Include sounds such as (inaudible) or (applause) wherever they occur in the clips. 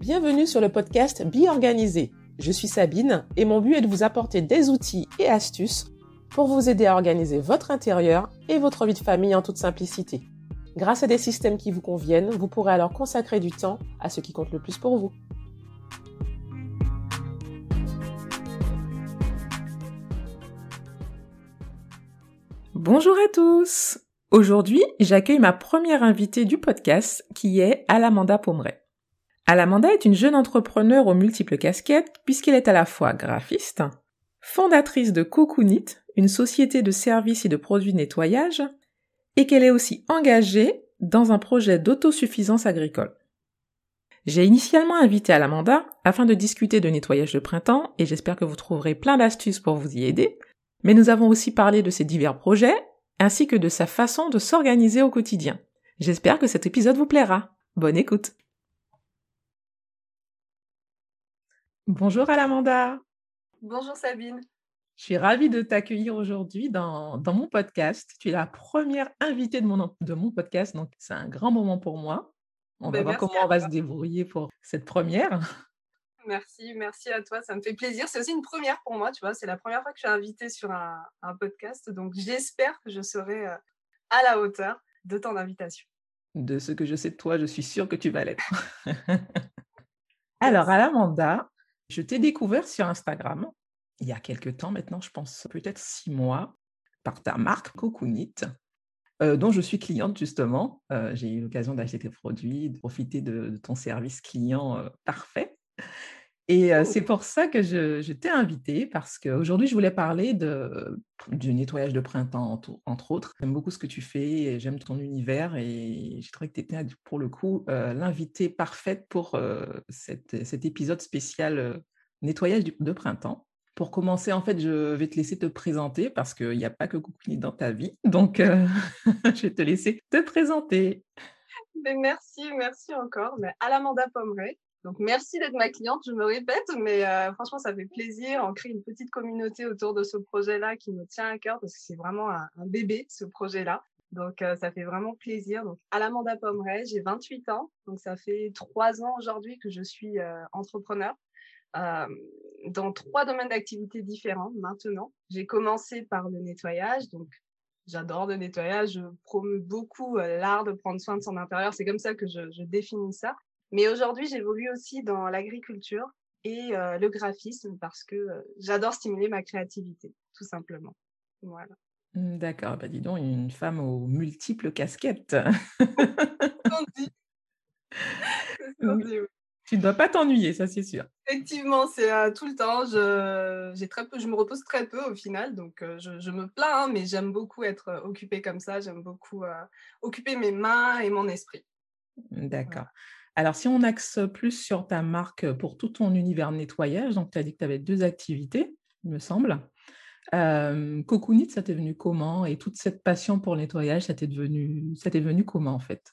Bienvenue sur le podcast Be Organisé. Je suis Sabine et mon but est de vous apporter des outils et astuces pour vous aider à organiser votre intérieur et votre vie de famille en toute simplicité. Grâce à des systèmes qui vous conviennent, vous pourrez alors consacrer du temps à ce qui compte le plus pour vous. Bonjour à tous Aujourd'hui, j'accueille ma première invitée du podcast qui est Alamanda Pomeray. Alamanda est une jeune entrepreneur aux multiples casquettes puisqu'elle est à la fois graphiste, fondatrice de Cocoonit, une société de services et de produits de nettoyage, et qu'elle est aussi engagée dans un projet d'autosuffisance agricole. J'ai initialement invité Alamanda afin de discuter de nettoyage de printemps et j'espère que vous trouverez plein d'astuces pour vous y aider. Mais nous avons aussi parlé de ses divers projets ainsi que de sa façon de s'organiser au quotidien. J'espère que cet épisode vous plaira. Bonne écoute. Bonjour Alamanda. Bonjour Sabine. Je suis ravie de t'accueillir aujourd'hui dans, mon podcast. Tu es la première invitée de mon, de mon podcast, donc c'est un grand moment pour moi. On va ben, voir comment on va se débrouiller pour cette première. Merci, merci à toi, ça me fait plaisir. C'est aussi une première pour moi, tu vois, c'est la première fois que je suis invitée sur un, podcast, donc j'espère que je serai euh, à la hauteur de ton invitation. De ce que je sais de toi, je suis sûre que tu vas l'être. (laughs) Alors, Alamanda, je t'ai découvert sur Instagram il y a quelques temps maintenant, je pense peut-être six mois, par ta marque Cocoonit, euh, dont je suis cliente justement. Euh, j'ai eu l'occasion d'acheter tes produits, de profiter de, ton service client euh, parfait. Et oh! c'est pour ça que je, t'ai invitée, parce qu'aujourd'hui, je voulais parler de, du nettoyage de printemps, entre, autres. J'aime beaucoup ce que tu fais, j'aime ton univers, et j'ai trouvé que tu étais, pour le coup, l'invitée parfaite pour cet épisode spécial nettoyage de printemps. Pour commencer, en fait, je vais te laisser te présenter parce qu'il n'y a pas que Cocoonit dans ta vie. Donc, euh, (laughs) je vais te laisser te présenter. Mais merci, merci encore. Mais Alamanda Pomeray. Donc, merci d'être ma cliente, je me répète, mais euh, franchement, ça fait plaisir. On crée une petite communauté autour de ce projet-là qui me tient à cœur parce que c'est vraiment un, bébé, ce projet-là. Donc, euh, ça fait vraiment plaisir. Donc, Alamanda Pomeray, j'ai 28 ans. Donc, ça fait trois ans aujourd'hui que je suis entrepreneur dans trois domaines d'activité différents maintenant. J'ai commencé par le nettoyage, donc j'adore le nettoyage, je promeux beaucoup l'art de prendre soin de son intérieur, c'est comme ça que je, définis ça. Mais aujourd'hui, j'évolue aussi dans l'agriculture et le graphisme parce que j'adore stimuler ma créativité, tout simplement. Voilà. Mmh, d'accord, bah dis donc, une femme aux multiples casquettes. (laughs) Tu ne dois pas t'ennuyer, ça c'est sûr. Effectivement, c'est euh, tout le temps. Je, j'ai très peu, je me repose très peu au final, donc euh, je, me plains, hein, mais j'aime beaucoup être euh, occupée comme ça. J'aime beaucoup occuper mes mains et mon esprit. D'accord. Alors, si on axe plus sur ta marque pour tout ton univers nettoyage, donc tu as dit que tu avais deux activités, il me semble. Euh, Cocoonit, ça t'est venu comment? Et toute cette passion pour le nettoyage, ça t'est devenu, ça t'est venu comment en fait?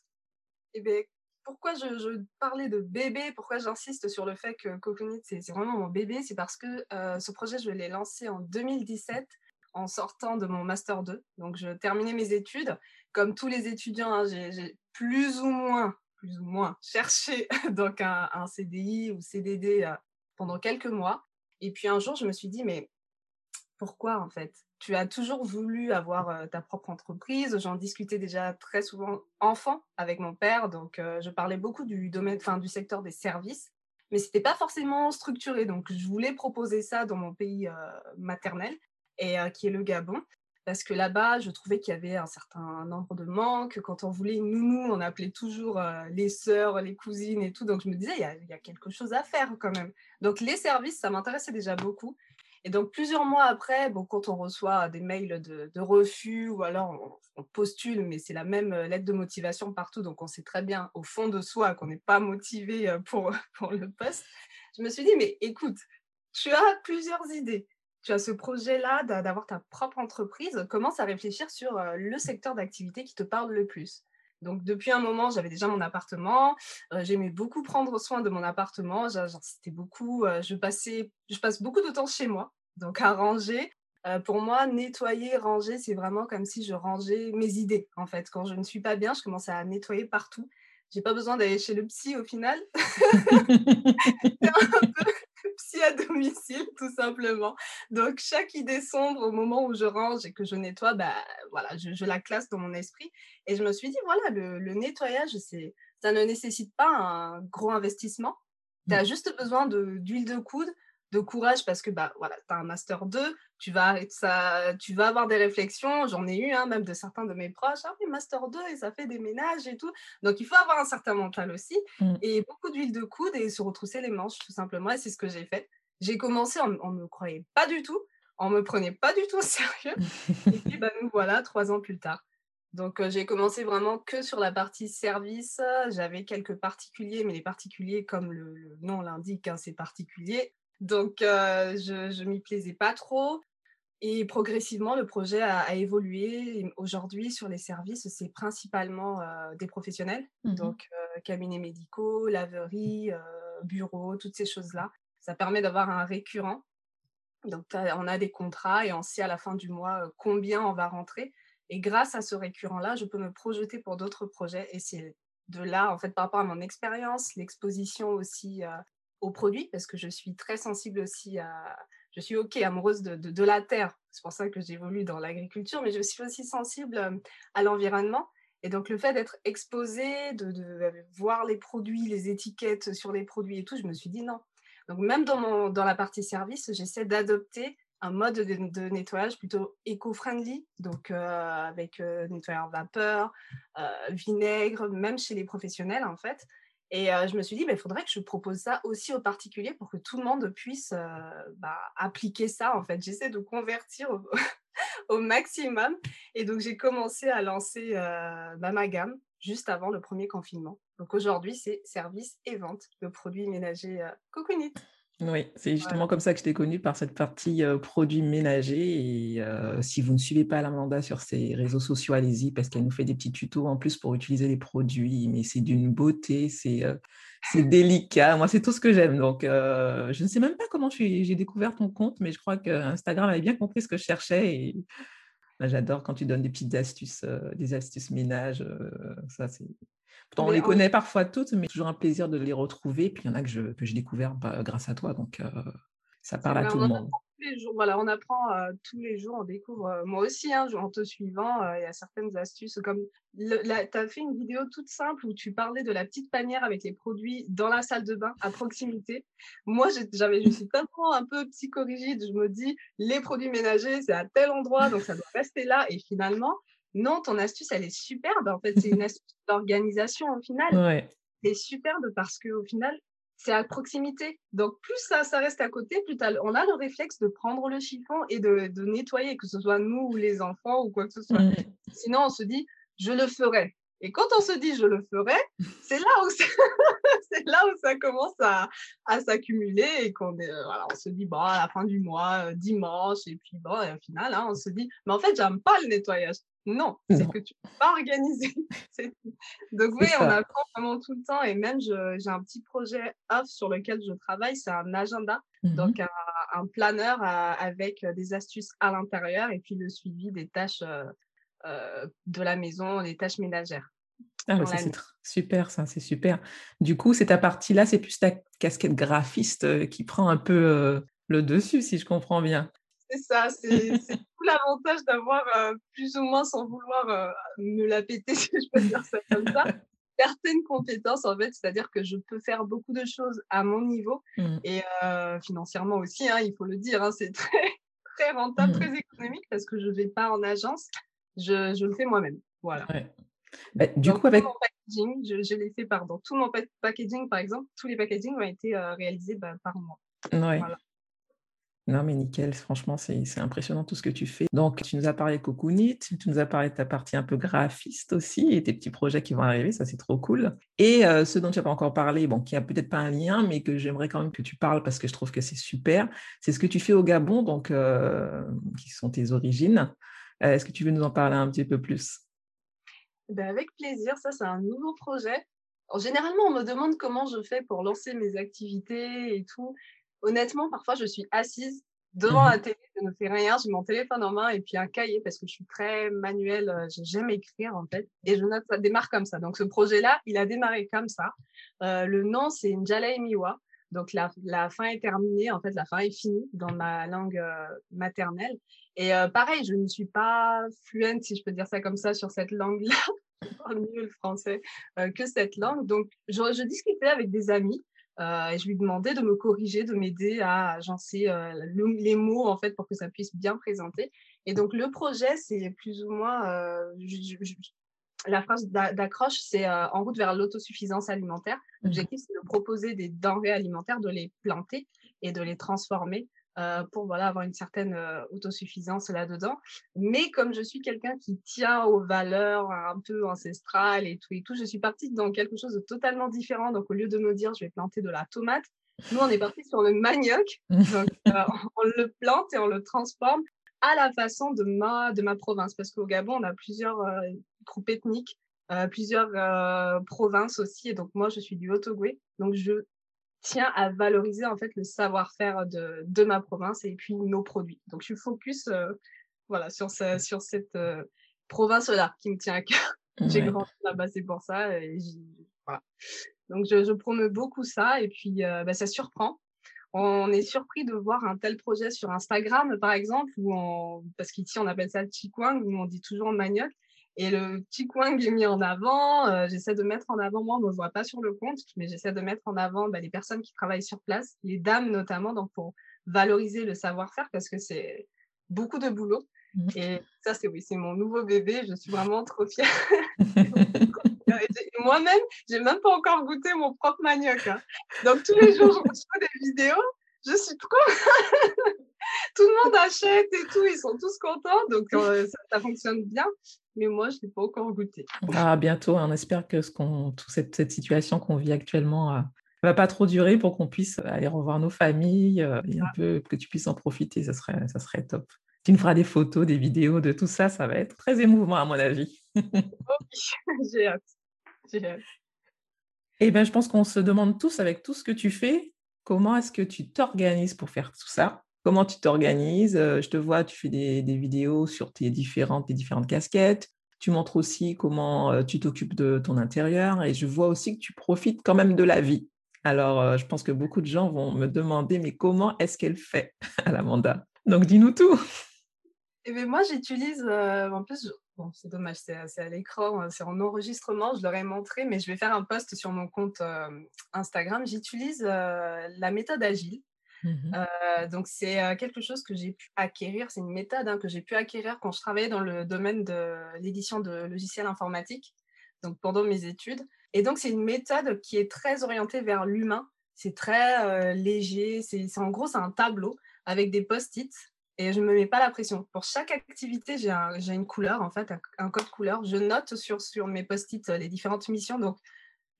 Eh bien, pourquoi je, parlais de bébé, pourquoi j'insiste sur le fait que Coconut, c'est vraiment mon bébé, c'est parce que euh, ce projet, je l'ai lancé en 2017 en sortant de mon Master 2. Donc, je terminais mes études. Comme tous les étudiants, hein, j'ai plus ou moins, plus ou moins (laughs) cherché (laughs) donc un, CDI ou CDD euh, pendant quelques mois. Et puis un jour, je me suis dit, mais pourquoi en fait? Tu as toujours voulu avoir ta propre entreprise. J'en discutais déjà très souvent enfant avec mon père, donc je parlais beaucoup du domaine, enfin du secteur des services, mais c'était pas forcément structuré. Donc je voulais proposer ça dans mon pays maternel et qui est le Gabon. Parce que là-bas, je trouvais qu'il y avait un certain nombre de manques. Quand on voulait une nounou, on appelait toujours les sœurs, les cousines et tout. Donc, je me disais, il y, a, quelque chose à faire quand même. Donc, les services, ça m'intéressait déjà beaucoup. Et donc, plusieurs mois après, bon, quand on reçoit des mails de, refus ou alors on, postule, mais c'est la même euh, lettre de motivation partout, donc on sait très bien au fond de soi qu'on n'est pas motivé euh, pour, (laughs) pour le poste, je me suis dit, mais écoute, tu as plusieurs idées. Tu as ce projet-là d'avoir ta propre entreprise. Commence à réfléchir sur euh, le secteur d'activité qui te parle le plus. Donc depuis un moment, j'avais déjà mon appartement. J'aimais beaucoup prendre soin de mon appartement. J'insistais beaucoup. je passais, je passe beaucoup de temps chez moi, donc à ranger. pour moi, nettoyer, ranger, c'est vraiment comme si je rangeais mes idées. En fait, quand je ne suis pas bien, je commence à nettoyer partout. j'ai pas besoin d'aller chez le psy au final. (laughs) un peu psy à domicile, (laughs) tout simplement. Donc, chaque idée sombre, au moment où je range et que je nettoie, bah, voilà, je, la classe dans mon esprit. Et je me suis dit, voilà, le, le nettoyage, ça ne nécessite pas un gros investissement. Tu as mmh. juste besoin d'huile de coude, de courage parce que bah voilà, tu as un master 2, tu vas ça tu vas avoir des réflexions, j'en ai eu hein, même de certains de mes proches, ah oui, master 2 et ça fait des ménages et tout. Donc il faut avoir un certain mental aussi mmh. et beaucoup d'huile de coude et se retrousser les manches tout simplement et c'est ce que j'ai fait. J'ai commencé on, ne me croyait pas du tout, on me prenait pas du tout au (laughs) sérieux (laughs) et puis bah nous voilà trois ans plus tard. Donc, j'ai commencé vraiment que sur la partie service. J'avais quelques particuliers, mais les particuliers, comme le, nom l'indique, hein, c'est particulier. Donc, je ne m'y plaisais pas trop. Et progressivement, le projet a, évolué. Aujourd'hui, sur les services, c'est principalement des professionnels, mmh donc cabinets médicaux, laverie, bureaux, toutes ces choses-là. Ça permet d'avoir un récurrent. Donc, on a des contrats et on sait à la fin du mois combien on va rentrer. Et grâce à ce récurrent-là, je peux me projeter pour d'autres projets. Et c'est de là, en fait, par rapport à mon expérience, l'exposition aussi euh, aux produits, parce que je suis très sensible aussi à... Je suis OK, amoureuse de, de, la terre. C'est pour ça que j'évolue dans l'agriculture, mais je suis aussi sensible euh, à l'environnement. Et donc, le fait d'être exposée, de, de, voir les produits, les étiquettes sur les produits et tout, je me suis dit non. Donc, même dans, mon, dans la partie service, j'essaie d'adopter un mode de, nettoyage plutôt éco-friendly, donc euh, avec euh, nettoyeur vapeur, euh, vinaigre, même chez les professionnels en fait. Et je me suis dit, il faudrait que je propose ça aussi aux particuliers pour que tout le monde puisse bah, appliquer ça. En fait, j'essaie de convertir au, (laughs) maximum. Et donc, j'ai commencé à lancer bah, ma gamme juste avant le premier confinement. Donc aujourd'hui, c'est service et vente de produits ménagers Coconut. Oui, c'est justement comme ça que je t'ai connue par cette partie produits ménagers. Et si vous ne suivez pas Amanda sur ses réseaux sociaux, allez-y parce qu'elle nous fait des petits tutos en plus pour utiliser les produits. Mais c'est d'une beauté, c'est (laughs) délicat. Moi, c'est tout ce que j'aime. Donc, je ne sais même pas comment j'ai découvert ton compte, mais je crois que Instagram avait bien compris ce que je cherchais. Et bah, j'adore quand tu donnes des petites astuces, des astuces ménage. ça, c'est Pourtant, on les connaît parfois toutes, mais toujours un plaisir de les retrouver. Puis il y en a que, je, que j'ai découvert bah, grâce à toi. Donc, euh, ça parle à tout le monde. Les jours, voilà, on apprend euh, tous les jours, on découvre. Euh, moi aussi, hein, en te suivant, il y a certaines astuces. Comme tu as fait une vidéo toute simple où tu parlais de la petite panière avec les produits dans la salle de bain à proximité. Moi, j'avais, je suis tellement un peu psychorigide. Je me dis, les produits ménagers, c'est à tel endroit, donc ça doit rester là. Et finalement, non, ton astuce, elle est superbe. En fait, c'est une astuce d'organisation au final. Ouais. C'est superbe parce qu'au final, c'est à proximité. Donc, plus ça, ça reste à côté, plus on a le réflexe de prendre le chiffon et de, nettoyer, que ce soit nous ou les enfants ou quoi que ce soit. Mmh. Sinon, on se dit, je le ferai. Et quand on se dit je le ferai, (laughs) c'est là où (laughs) c'est là où ça commence à, s'accumuler et qu'on euh, voilà, on se dit bon à la fin du mois, euh, dimanche et puis bon et au final hein, on se dit mais en fait j'aime pas le nettoyage. Non, c'est que tu peux pas organiser. (laughs) Donc oui, on apprend vraiment tout le temps et même j'ai un petit projet off sur lequel je travaille, c'est un agenda, mmh donc un, planeur avec des astuces à l'intérieur et puis le suivi des tâches euh, de la maison, des tâches ménagères. Ah, c'est super, ça, c'est super. Du coup, c'est ta partie-là, c'est plus ta casquette graphiste euh, qui prend un peu euh, le dessus, si je comprends bien. C'est ça, c'est (laughs) tout l'avantage d'avoir euh, plus ou moins, sans vouloir euh, me la péter, (laughs) si je peux dire ça comme ça, certaines compétences en fait, c'est-à-dire que je peux faire beaucoup de choses à mon niveau mmh. et euh, financièrement aussi, hein, il faut le dire, hein, c'est très, très rentable, mmh. très économique parce que je ne vais pas en agence, je, je le fais moi-même. Voilà. Bah, du coup, avec. Mon packaging, je, je l'ai fait, pardon. Tout mon packaging, par exemple, tous les packagings ont été réalisés bah, par moi. Ouais. Voilà. Non, mais nickel, franchement, c'est impressionnant tout ce que tu fais. Donc, tu nous as parlé de Cocoonit, tu nous as parlé de ta partie un peu graphiste aussi et tes petits projets qui vont arriver, ça c'est trop cool. Et euh, ce dont tu n'as pas encore parlé, bon, qui a peut-être pas un lien, mais que j'aimerais quand même que tu parles parce que je trouve que c'est super, c'est ce que tu fais au Gabon, donc euh, qui sont tes origines. Euh, est-ce que tu veux nous en parler un petit peu plus? Ben Avec plaisir, ça c'est un nouveau projet. généralement, on me demande comment je fais pour lancer mes activités et tout honnêtement, parfois, je suis assise devant mmh la télé je ne fais rien, j'ai mon téléphone en main et puis un cahier parce que je suis très manuelle, euh, j'aime écrire en fait. Et je note, ça démarre comme ça. Donc ce projet-là, il a démarré comme ça. Euh, le nom, c'est Njala Miwa. Donc la, la, fin est terminée, en fait, la fin est finie dans ma langue euh, maternelle. Et euh, pareil, je ne suis pas fluente, si je peux dire ça comme ça, sur cette langue-là. (laughs) je parle mieux le français que cette langue. Donc je, je discutais avec des amis euh, et je lui demandais de me corriger, de m'aider à agencer euh, les mots en fait pour que ça puisse bien présenter. Et donc le projet, c'est plus ou moins euh, je, je, la phrase d'accroche, c'est euh, en route vers l'autosuffisance alimentaire. Mmh. L'objectif, c'est de proposer des denrées alimentaires, de les planter et de les transformer euh, pour voilà, avoir une certaine euh, autosuffisance là-dedans. Mais comme je suis quelqu'un qui tient aux valeurs un peu ancestrales et tout et tout, je suis partie dans quelque chose de totalement différent. Donc, au lieu de me dire je vais planter de la tomate, nous, on est parti sur le manioc. (laughs) Donc, on le plante et on le transforme à la façon de ma, de ma province. Parce qu'au Gabon, on a plusieurs groupes ethniques, euh, plusieurs euh, provinces aussi. Et donc, moi, je suis du Haut-Ogooué. Donc, je tiens à valoriser en fait le savoir-faire de, de, ma province et puis nos produits. Donc, je suis focus euh, voilà, sur, ce, sur cette euh, province-là qui me tient à cœur. (laughs) Ouais. J'ai grandi là-bas, c'est pour ça. Et voilà. Donc, je, je promeux beaucoup ça et puis euh, bah, ça surprend. On est surpris de voir un tel projet sur Instagram, par exemple, où on... parce qu'ici on appelle ça le chikwang, où on dit toujours manioc. Et le petit coin que j'ai mis en avant, euh, j'essaie de mettre en avant, moi on ne me voit pas sur le compte, mais j'essaie de mettre en avant bah, les personnes qui travaillent sur place, les dames notamment, donc pour valoriser le savoir-faire parce que c'est beaucoup de boulot. Mmh. Et ça, c'est oui, c'est mon nouveau bébé, je suis vraiment trop fière. (laughs) Moi-même, j'ai même pas encore goûté mon propre manioc. Hein. Donc tous les jours, je reçois des vidéos, je suis trop (laughs) tout le monde achète et tout, ils sont tous contents, donc euh, ça, ça, fonctionne bien. Mais moi, je ne l'ai pas encore goûté. Ah, bientôt, on espère que ce qu'on, toute cette, cette, situation qu'on vit actuellement ne euh, va pas trop durer pour qu'on puisse aller revoir nos familles euh, et un peu que tu puisses en profiter, ça serait, ça serait top. Tu nous feras des photos, des vidéos de tout ça, ça va être très émouvant à mon avis. (laughs) j'ai hâte. J'ai hâte. Eh bien, je pense qu'on se demande tous, avec tout ce que tu fais, comment est-ce que tu t'organises pour faire tout ça? Comment tu t'organises. Je te vois, tu fais des, vidéos sur tes différentes, tes différentes casquettes. Tu montres aussi comment tu t'occupes de ton intérieur et je vois aussi que tu profites quand même de la vie. Alors, je pense que beaucoup de gens vont me demander, mais comment est-ce qu'elle fait (laughs) à l'Amanda? Donc, dis-nous tout. Eh bien, moi, j'utilise, en plus, bon, c'est dommage, c'est à l'écran, c'est en enregistrement, je leur ai montré, mais je vais faire un post sur mon compte Instagram. J'utilise la méthode agile. Mmh euh, donc, c'est euh, quelque chose que j'ai pu acquérir, c'est une méthode hein, que j'ai pu acquérir quand je travaillais dans le domaine de l'édition de logiciels informatiques, donc pendant mes études. Et donc, c'est une méthode qui est très orientée vers l'humain. C'est très euh, léger. C'est en gros, c'est un tableau avec des post-it et je ne me mets pas la pression. Pour chaque activité, j'ai un, une couleur, en fait, un, un, code couleur. Je note sur, sur mes post-it les différentes missions.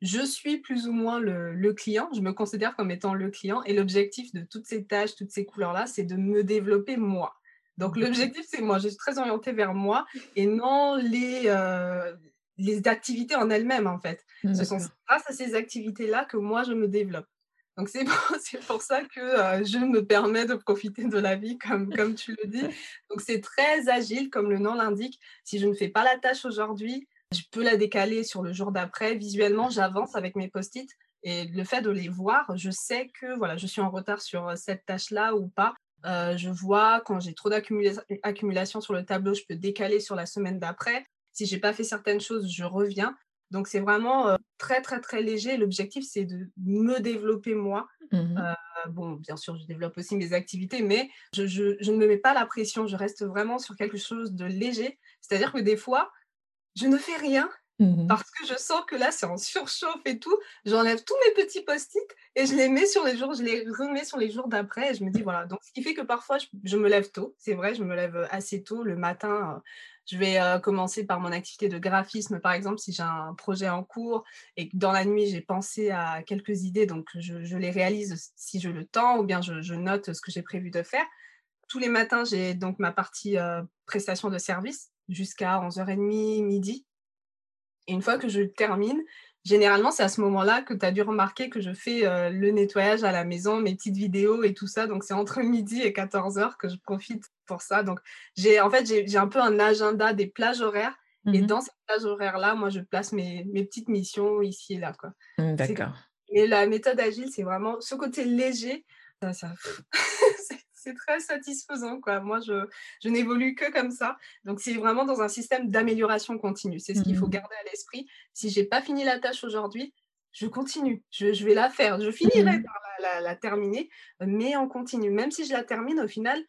Je suis plus ou moins le, le, client, je me considère comme étant le client et l'objectif de toutes ces tâches, toutes ces couleurs-là, c'est de me développer moi. Donc l'objectif, c'est moi, je suis très orientée vers moi et non les, euh, les activités en elles-mêmes, en fait. Ce sont grâce à ces activités-là que moi, je me développe. Donc c'est (laughs) pour, pour, ça que euh, je me permets de profiter de la vie, comme, comme tu le dis. (laughs) Donc c'est très agile, comme le nom l'indique. Si je ne fais pas la tâche aujourd'hui, je peux la décaler sur le jour d'après. Visuellement, j'avance avec mes post-it et le fait de les voir, je sais que voilà, je suis en retard sur euh, cette tâche-là ou pas. Euh, je vois quand j'ai trop d'accumulation sur le tableau, je peux décaler sur la semaine d'après. Si j'ai pas fait certaines choses, je reviens. Donc c'est vraiment euh, très très très léger. L'objectif c'est de me développer moi. Mmh euh, bon, bien sûr, je développe aussi mes activités, mais je, je, je, ne me mets pas la pression. Je reste vraiment sur quelque chose de léger. C'est-à-dire que des fois, je ne fais rien mmh parce que je sens que là, c'est en surchauffe et tout. J'enlève tous mes petits post-it et je les mets sur les jours, je les remets sur les jours d'après et je me dis voilà. Donc, ce qui fait que parfois, je, je me lève tôt. C'est vrai, je me lève assez tôt le matin. Je vais euh, commencer par mon activité de graphisme, par exemple, si j'ai un projet en cours et que dans la nuit, j'ai pensé à quelques idées, donc je, je, les réalise si je le temps ou bien je, je note ce que j'ai prévu de faire. Tous les matins, j'ai donc ma partie euh, prestation de service jusqu'à 11h30, midi. Et une fois que je termine, généralement, c'est à ce moment-là que tu as dû remarquer que je fais le nettoyage à la maison, mes petites vidéos et tout ça. Donc, c'est entre (laughs) midi et 14 heures que je profite pour ça. Donc, j'ai en fait, j'ai un peu un agenda des plages horaires. Et mmh dans ces plages horaires-là, moi, je place mes, mes, petites missions ici et là. Mmh, d'accord. Et la méthode agile, c'est vraiment ce côté léger. Ça, ça... (laughs) c'est très satisfaisant. Quoi. Moi, je, je n'évolue que comme ça. Donc, c'est vraiment dans un système d'amélioration continue. C'est ce qu'il faut mmh garder à l'esprit. Si j'ai pas fini la tâche aujourd'hui, je continue. Je, je, vais la faire. Je finirai par la, la, terminer, mais on continue. Même si je la termine, au final,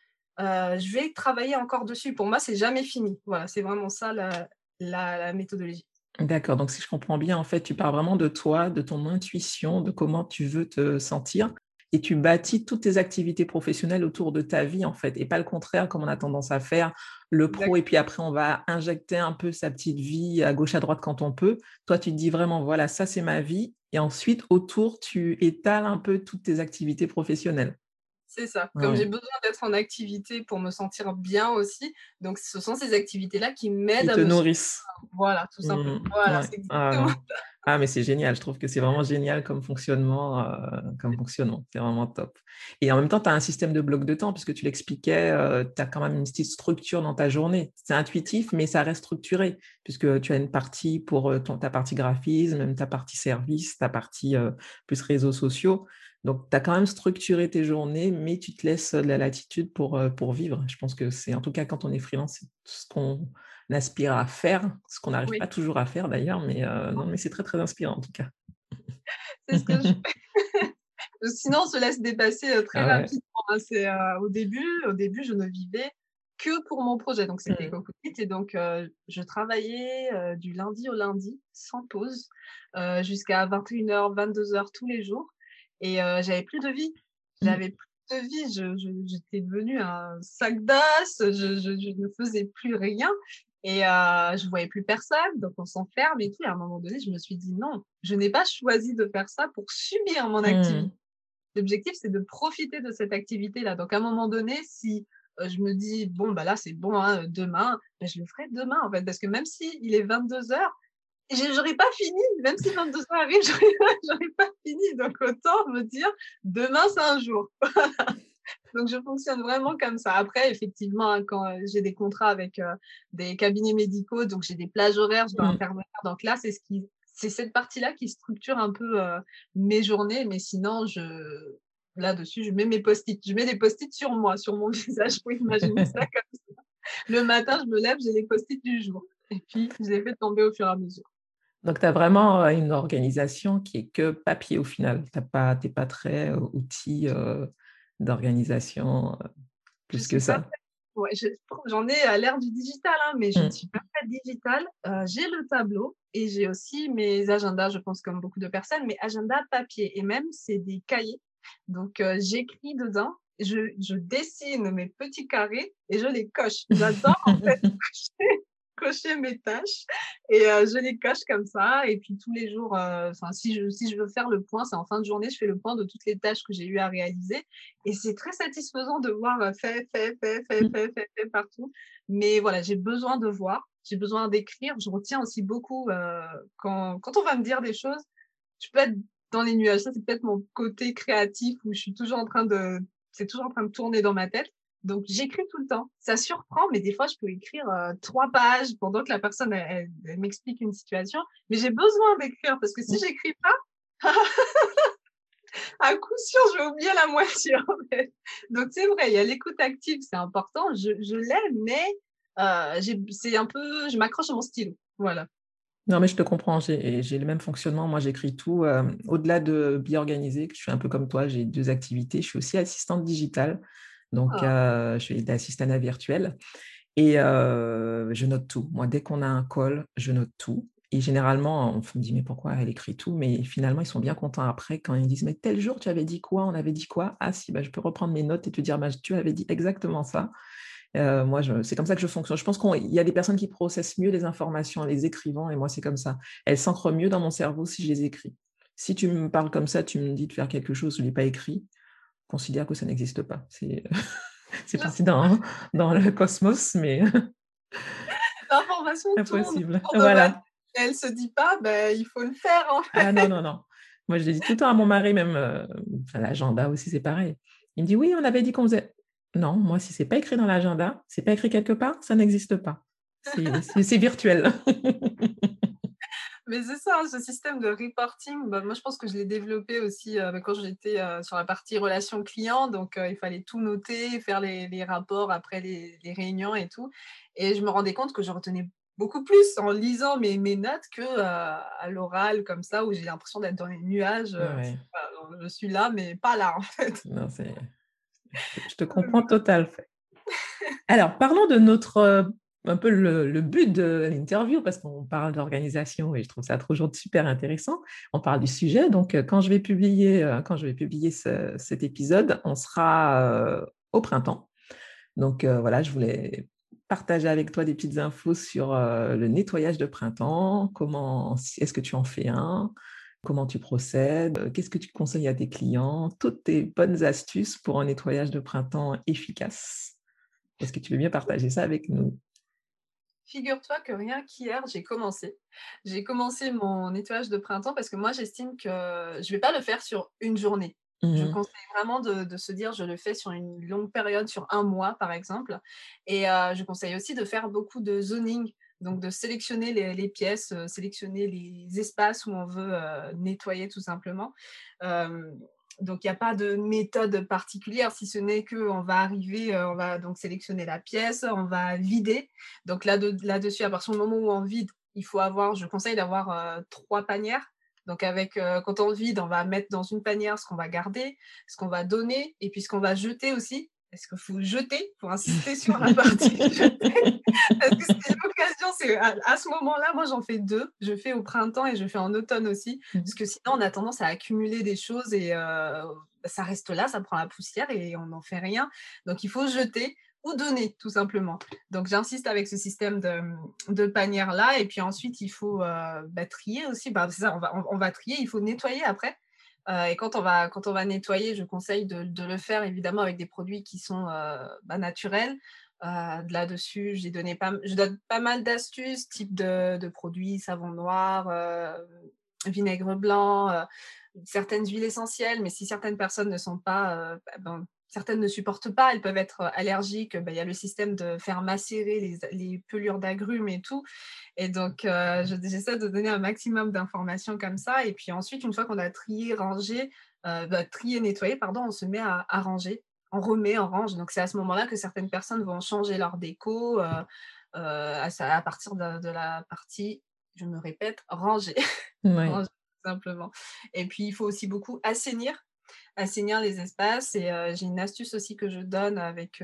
euh, je vais travailler encore dessus. Pour moi, c'est jamais fini. Voilà, c'est vraiment ça la, la méthodologie. D'accord, donc si je comprends bien, en fait, tu parles vraiment de toi, de ton intuition, de comment tu veux te sentir et tu bâtis toutes tes activités professionnelles autour de ta vie en fait et pas le contraire comme on a tendance à faire le pro et puis après on va injecter un peu sa petite vie à gauche à droite quand on peut. Toi tu te dis vraiment voilà ça c'est ma vie et ensuite autour tu étales un peu toutes tes activités professionnelles. C'est ça. Comme j'ai besoin d'être en activité pour me sentir bien aussi, donc ce sont ces activités-là qui m'aident à te me nourrissent. Voilà, tout simplement. Mmh, voilà, c'est ah, exactement. Ah, mais c'est génial. Je trouve que c'est vraiment génial comme fonctionnement. Euh, comme fonctionnement. C'est vraiment top. Et en même temps, tu as un système de bloc de temps, puisque tu l'expliquais, euh, tu as quand même une petite structure dans ta journée. C'est intuitif, mais ça reste structuré, puisque tu as une partie pour euh, ta partie graphisme, même ta partie service, ta partie plus réseaux sociaux. Donc, tu as quand même structuré tes journées, mais tu te laisses de la latitude pour, pour vivre. Je pense que c'est, en tout cas, quand on est freelance, c'est ce qu'on aspire à faire, ce qu'on n'arrive pas toujours à faire d'ailleurs, mais euh, non, mais c'est très très inspirant en tout cas. c'est ce que je (laughs) (laughs) Sinon, on se laisse dépasser euh, très ah rapidement. Hein. C'est, euh, au, début, au début, je ne vivais que pour mon projet. Donc, c'était mmh. Et donc, je travaillais du lundi au lundi, sans pause, jusqu'à 21h, 22h tous les jours. Et j'avais plus de vie. Mmh. J'avais plus de vie. j'étais devenue un sac d'as. Je, je, ne faisais plus rien. Et euh, je voyais plus personne, donc on s'enferme et tout. Et à un moment donné, je me suis dit non, je n'ai pas choisi de faire ça pour subir mon activité. Mmh. L'objectif, c'est de profiter de cette activité-là. Donc à un moment donné, si euh, je me dis bon bah là c'est bon hein, demain, ben, je le ferai demain en fait, parce que même si il est 22 heures, j'aurais pas fini. Même si 22 heures arrive, (laughs) j'aurais pas fini. Donc autant me dire demain c'est un jour. (laughs) Donc, je fonctionne vraiment comme ça. Après, effectivement, hein, quand euh, j'ai des contrats avec euh, des cabinets médicaux, donc j'ai des plages horaires, je dois mmh. intervenir. Donc là, c'est ce qui, c'est cette partie-là qui structure un peu euh, mes journées. Mais sinon, je, là-dessus, je mets mes post-it. Je mets des post-it sur moi, sur mon (laughs) visage. Pour imaginer ça comme ça. Le matin, je me lève, j'ai les post-it du jour. Et puis, je les fais tomber au fur et à mesure. Donc, tu as vraiment une organisation qui est que papier au final. Tu n'es pas, pas très outil d'organisation euh, plus que ça. Ouais, J'en ai à l'ère du digital, hein, mais je ne mmh. suis pas très digital. Euh, j'ai le tableau et j'ai aussi mes agendas, je pense comme beaucoup de personnes, mes agendas papier et même c'est des cahiers. Donc j'écris dedans, je, je, dessine mes petits carrés et je les coche. J'adore en fait (laughs) cocher cocher mes tâches et euh, je les coche comme ça. Et puis tous les jours, euh, si, je, si je veux faire le point, c'est en fin de journée, je fais le point de toutes les tâches que j'ai eu à réaliser. Et c'est très satisfaisant de voir euh, fait, fait, fait, fait, mmh. fait, fait, fait partout. Mais voilà, j'ai besoin de voir, j'ai besoin d'écrire. Je retiens aussi beaucoup quand, quand on va me dire des choses. Je peux être dans les nuages. Ça, c'est peut-être mon côté créatif où je suis toujours en train de, c'est toujours en train de tourner dans ma tête. Donc, j'écris tout le temps. Ça surprend, mais des fois, je peux écrire euh, trois pages pendant que la personne, elle, m'explique une situation. Mais j'ai besoin d'écrire parce que si j'écris pas, (laughs) à coup sûr, je vais oublier la moitié. En fait. Donc, c'est vrai, il y a l'écoute active, c'est important. Je, je l'aime, mais euh, c'est un peu, je m'accroche à mon style. Voilà. Non, mais je te comprends, j'ai le même fonctionnement. Moi, j'écris tout. Euh, au-delà de bien organisé, je suis un peu comme toi, j'ai deux activités. Je suis aussi assistante digitale. Donc, ah. je suis d'assistante virtuelle et je note tout. Moi, dès qu'on a un call, je note tout. Et généralement, on me dit, mais pourquoi elle écrit tout? Mais finalement, ils sont bien contents après quand ils disent, mais tel jour, tu avais dit quoi? On avait dit quoi? Ah si, bah, je peux reprendre mes notes et te dire, bah, tu avais dit exactement ça. moi, c'est comme ça que je fonctionne. Je pense qu'il y a des personnes qui processent mieux les informations en les écrivant, et moi, c'est comme ça. Elles s'ancrent mieux dans mon cerveau si je les écris. Si tu me parles comme ça, tu me dis de faire quelque chose, je ne l'ai pas écrit, considère que ça n'existe pas. C'est, (laughs) c'est parti dans, dans le cosmos, mais (laughs) l'information impossible. Voilà. elle se dit pas, ben, il faut le faire en fait. Ah non, non, non. Moi, je le dis tout le temps à mon mari, même euh, l'agenda aussi, c'est pareil. Il me dit oui, on avait dit qu'on faisait. Non, moi, si c'est pas écrit dans l'agenda, c'est pas écrit quelque part, ça n'existe pas. C'est virtuel. (laughs) Mais c'est ça, ce système de reporting, bah, moi je pense que je l'ai développé aussi euh, bah, quand j'étais euh, sur la partie relations clients. Donc il fallait tout noter, faire les, rapports après les, réunions et tout. Et je me rendais compte que je retenais beaucoup plus en lisant mes, mes notes que euh, à l'oral comme ça où j'ai l'impression d'être dans les nuages. Euh, je suis là, mais pas là en fait. Non. Je te (laughs) comprends total. Alors, parlons de notre euh, un peu le, but de l'interview parce qu'on parle d'organisation et je trouve ça toujours super intéressant. On parle du sujet. Donc, quand je vais publier, quand je vais publier cet épisode, on sera au printemps. Donc voilà, je voulais partager avec toi des petites infos sur euh, le nettoyage de printemps, comment est-ce que tu en fais un, comment tu procèdes, euh, qu'est-ce que tu conseilles à tes clients, toutes tes bonnes astuces pour un nettoyage de printemps efficace. Est-ce que tu veux bien partager ça avec nous? Figure-toi que rien qu'hier, j'ai commencé. J'ai commencé mon nettoyage de printemps parce que moi, j'estime que je ne vais pas le faire sur une journée. Je mmh conseille vraiment de, se dire, je le fais sur une longue période, sur un mois par exemple. Et je conseille aussi de faire beaucoup de zoning, donc de sélectionner les, pièces, sélectionner les espaces où on veut nettoyer tout simplement. Donc, il n'y a pas de méthode particulière, si ce n'est qu'on va arriver, on va donc sélectionner la pièce, on va vider. Donc là-dessus, à partir du moment où on vide, il faut avoir, je conseille d'avoir trois panières. Donc, avec, euh, quand on vide, on va mettre dans une panière ce qu'on va garder, ce qu'on va donner et puis ce qu'on va jeter aussi. Est-ce qu'il faut jeter pour insister sur la partie (laughs) jeter Parce que c'est l'occasion, c'est à, ce moment-là, moi j'en fais deux. Je fais au printemps et je fais en automne aussi. Mmh parce que sinon, on a tendance à accumuler des choses et euh, ça reste là, ça prend la poussière et on n'en fait rien. Donc il faut jeter ou donner tout simplement. Donc j'insiste avec ce système de, de panière là et puis ensuite il faut euh, bah, trier aussi. Bah, c'est ça, on va, on, va, trier, il faut nettoyer après. Euh, et quand on, va, quand on va nettoyer, je conseille de, le faire évidemment avec des produits qui sont euh, bah, naturels. Là-dessus, j'ai donné pas, je donne pas mal d'astuces, type de, produits, savon noir, vinaigre blanc, certaines huiles essentielles, mais si certaines personnes ne sont pas, ben, certaines ne supportent pas, elles peuvent être euh, allergiques. Bah, il y a le système de faire macérer les, pelures d'agrumes et tout. Et donc, euh, j'essaie de donner un maximum d'informations comme ça. Et puis ensuite, une fois qu'on a trié, rangé, euh, bah, trié, nettoyé, pardon, on se met à, ranger. On remet, on range. Donc, c'est à ce moment-là que certaines personnes vont changer leur déco à, partir de, la partie, je me répète, ranger. (laughs) ranger simplement. Et puis, il faut aussi beaucoup assainir assainir les espaces. Et j'ai une astuce aussi que je donne avec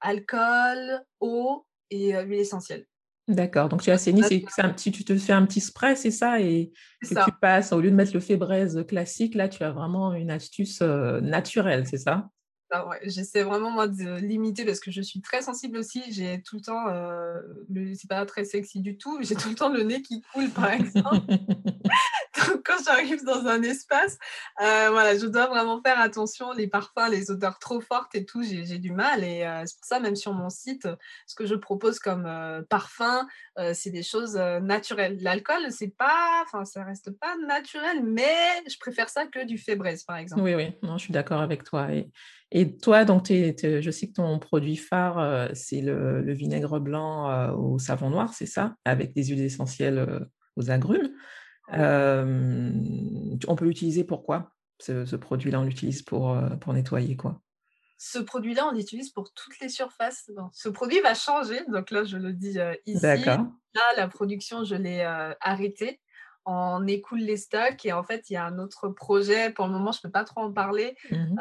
alcool, eau et huile essentielle. D'accord, donc tu assainis, c'est un petit, tu te fais un petit spray, c'est ça, et tu passes, au lieu de mettre le fébraise classique, là tu as vraiment une astuce naturelle, c'est ça? Ah J'essaie vraiment moi de limiter parce que je suis très sensible aussi. J'ai tout le temps, euh, le, c'est pas très sexy du tout, j'ai tout le temps le nez qui coule par (laughs) exemple. Donc quand j'arrive dans un espace, euh, voilà, je dois vraiment faire attention. Les parfums, les odeurs trop fortes et tout, j'ai, du mal. Et euh, c'est pour ça, même sur mon site, ce que je propose comme euh, parfum, c'est des choses naturelles. L'alcool, c'est pas, enfin, ça reste pas naturel, mais je préfère ça que du fébraise, par exemple. Oui, oui, non, je suis d'accord avec toi. Et et toi, donc, je sais que ton produit phare, euh, c'est le, vinaigre blanc euh, au savon noir, c'est ça, avec des huiles essentielles euh, aux agrumes. on peut l'utiliser pour quoi? Ce, produit-là, on l'utilise pour, pour nettoyer quoi? Ce produit-là, on l'utilise pour toutes les surfaces. ce produit va changer, donc là, je le dis ici. D'accord. Là, la production, je l'ai arrêtée on écoule les stocks et en fait, il y a un autre projet. Pour le moment, je ne peux pas trop en parler. Mmh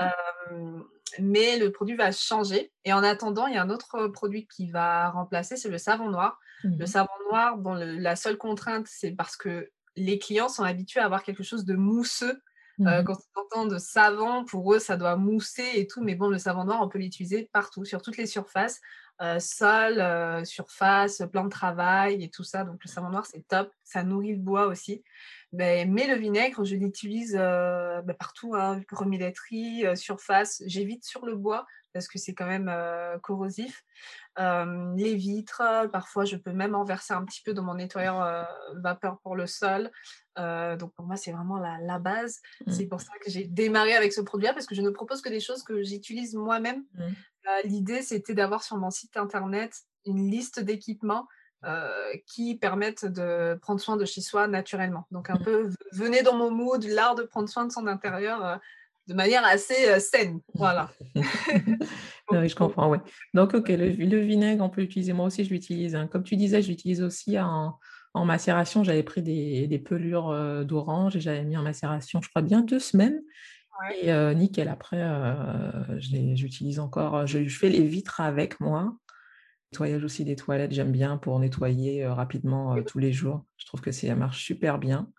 mais le produit va changer. Et en attendant, il y a un autre produit qui va remplacer, c'est le savon noir. Le mmh savon noir, bon, la seule contrainte, c'est parce que les clients sont habitués à avoir quelque chose de mousseux. Euh, mmh quand on entend de savon, pour eux, ça doit mousser et tout. Mais bon, le savon noir, on peut l'utiliser partout, sur toutes les surfaces. Euh, sol, euh, surface, plan de travail et tout ça. Donc le savon noir, c'est top. Ça nourrit le bois aussi. Mais, le vinaigre, je l'utilise euh, bah, partout, hein, remilletterie, surface. J'évite sur le bois parce que c'est quand même corrosif. les vitres, parfois je peux même en verser un petit peu dans mon nettoyeur vapeur pour le sol. donc pour moi, c'est vraiment la, base. Mmh. C'est pour ça que j'ai démarré avec ce produit-là, parce que je ne propose que des choses que j'utilise moi-même. Mmh. L'idée, c'était d'avoir sur mon site internet une liste d'équipements qui permettent de prendre soin de chez soi naturellement. Donc un mmh. peu, venez dans mon mood, l'art de prendre soin de son intérieur de manière assez saine. Voilà. (laughs) (laughs) oui, je comprends, oui. Donc, ok, le, vinaigre, on peut l'utiliser. Moi aussi, je l'utilise. Hein. Comme tu disais, je l'utilise aussi en, macération. J'avais pris des, pelures d'orange et j'avais mis en macération, je crois, bien deux semaines. Et nickel, après, j'utilise encore, je, fais les vitres avec moi. Nettoyage aussi des toilettes, j'aime bien pour nettoyer rapidement tous les jours. Je trouve que ça marche super bien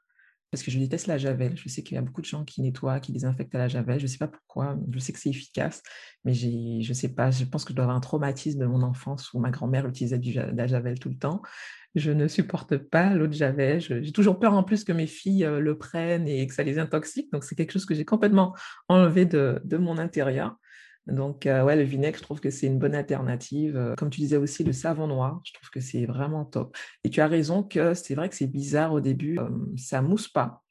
parce que je déteste la javel. Je sais qu'il y a beaucoup de gens qui nettoient, qui désinfectent à la javel. Je ne sais pas pourquoi. Je sais que c'est efficace, mais je ne sais pas. Je pense que je dois avoir un traumatisme de mon enfance où ma grand-mère utilisait du, de la javel tout le temps. Je ne supporte pas l'eau de javel. J'ai toujours peur en plus que mes filles euh, le prennent et que ça les intoxique. Donc, c'est quelque chose que j'ai complètement enlevé de, de mon intérieur. Donc, euh, ouais, le vinaigre, je trouve que c'est une bonne alternative. Euh, comme tu disais aussi, le savon noir, je trouve que c'est vraiment top. Et tu as raison que c'est vrai que c'est bizarre au début, ça euh, ça mousse pas.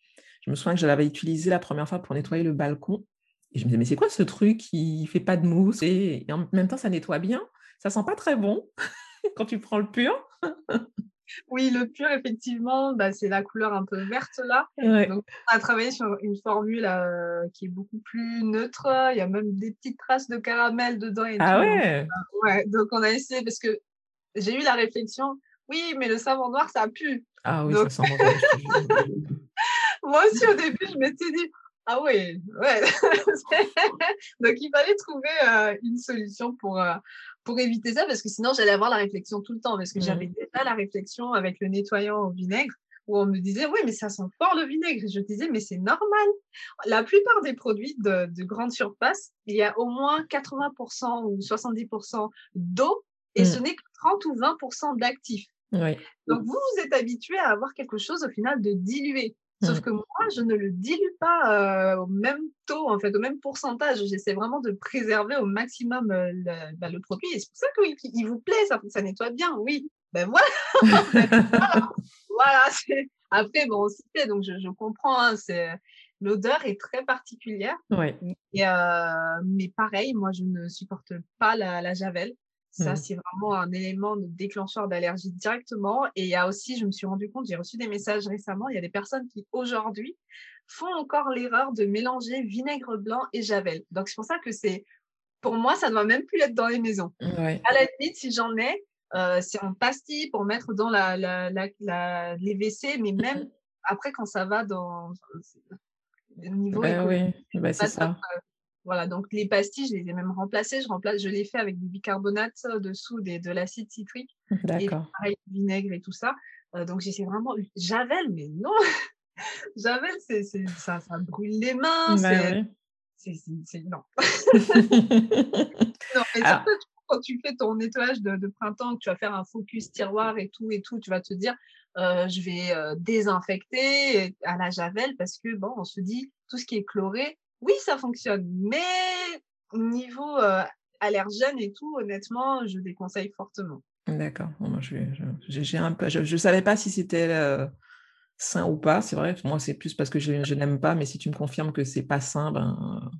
Je me souviens que je l'avais utilisé la première fois pour nettoyer le balcon. Et je me disais, mais c'est quoi ce truc qui fait pas de mousse? Et, en même temps, ça nettoie bien. Ça sent pas très bon (laughs) quand tu prends le pur. (laughs) Oui, le pur, effectivement, bah, c'est la couleur un peu verte là. Donc, on a travaillé sur une formule euh, qui est beaucoup plus neutre. Il y a même des petites traces de caramel dedans. Et ah ouais donc, ouais Donc, on a essayé parce que j'ai eu la réflexion oui, mais le savon noir, ça pue. Ah oui, ça sent (laughs) Moi aussi, au début, je m'étais dit ah oui, ouais. (laughs) Donc, il fallait trouver euh, une solution pour, euh, pour éviter ça, parce que sinon, j'allais avoir la réflexion tout le temps, parce que j'avais mmh. déjà la réflexion avec le nettoyant au vinaigre, où on me disait, oui, mais ça sent fort le vinaigre. Je disais, mais c'est normal. La plupart des produits de, de grande surface, il y a au moins 80% ou 70% d'eau, et ce mmh. n'est que 30 ou 20% d'actifs. Oui. Donc, vous, vous êtes habitué à avoir quelque chose au final de dilué. Sauf mmh. que moi, je ne le dilue pas au même taux, en fait, au même pourcentage. J'essaie vraiment de préserver au maximum le, bah, le, produit. Et c'est pour ça qu'il vous plaît, ça, ça nettoie bien, oui. Ben voilà. (laughs) voilà. Après, bon, on s'y fait, donc je, je comprends. Hein, l'odeur est très particulière. Ouais. Et, euh, mais pareil, moi, je ne supporte pas la, la javel. Ça, mmh. c'est vraiment un élément de déclencheur d'allergie directement. Et il y a aussi, je me suis rendu compte, j'ai reçu des messages récemment, il y a des personnes qui aujourd'hui font encore l'erreur de mélanger vinaigre blanc et javel. Donc, c'est pour ça que c'est, pour moi, ça ne doit même plus être dans les maisons. À la limite, si j'en ai, euh, c'est en pastille pour mettre dans la, la, la, les WC, mais même mmh après, quand ça va dans le niveau. Ben oui, ben c'est ça. Euh, voilà, donc les pastilles, je les ai même remplacées. Je, remplace, je les fais avec du bicarbonate dessous des, de l'acide citrique. D'accord. Et pareil, du vinaigre et tout ça. Euh, donc j'essaie vraiment. Javel, mais non (laughs) Javel, c'est, ça, ça brûle les mains. Bah c'est, c'est, non. (laughs) (laughs) non, mais ah. surtout, quand tu fais ton nettoyage de, printemps, que tu vas faire un focus tiroir et tout et tout, tu vas te dire, euh, je vais euh, désinfecter à la javel parce que bon, on se dit tout ce qui est chloré, oui, ça fonctionne, mais niveau euh, allergène et tout, honnêtement, je déconseille fortement. D'accord. je, j'ai un peu, je ne savais pas si c'était euh, sain ou pas. C'est vrai, moi, c'est plus parce que je, n'aime pas, mais si tu me confirmes que c'est pas sain, ben.